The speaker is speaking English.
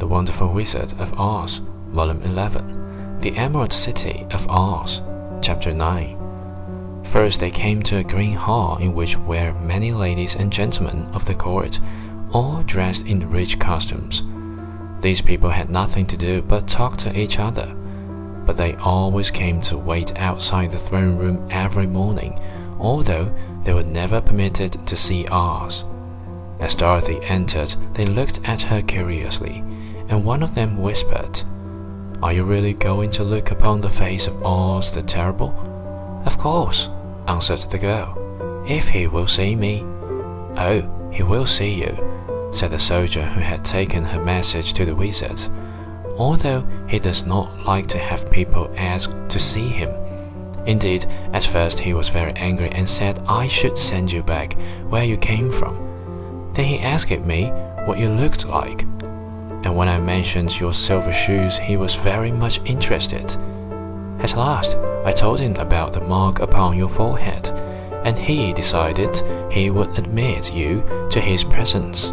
The Wonderful Wizard of Oz, Volume 11, The Emerald City of Oz, Chapter 9. First they came to a green hall in which were many ladies and gentlemen of the court, all dressed in rich costumes. These people had nothing to do but talk to each other, but they always came to wait outside the throne room every morning, although they were never permitted to see Oz. As Dorothy entered, they looked at her curiously, and one of them whispered, Are you really going to look upon the face of Oz the Terrible? Of course, answered the girl, if he will see me. Oh, he will see you, said the soldier who had taken her message to the wizard, although he does not like to have people ask to see him. Indeed, at first he was very angry and said I should send you back where you came from. Asked me what you looked like, and when I mentioned your silver shoes, he was very much interested. At last, I told him about the mark upon your forehead, and he decided he would admit you to his presence.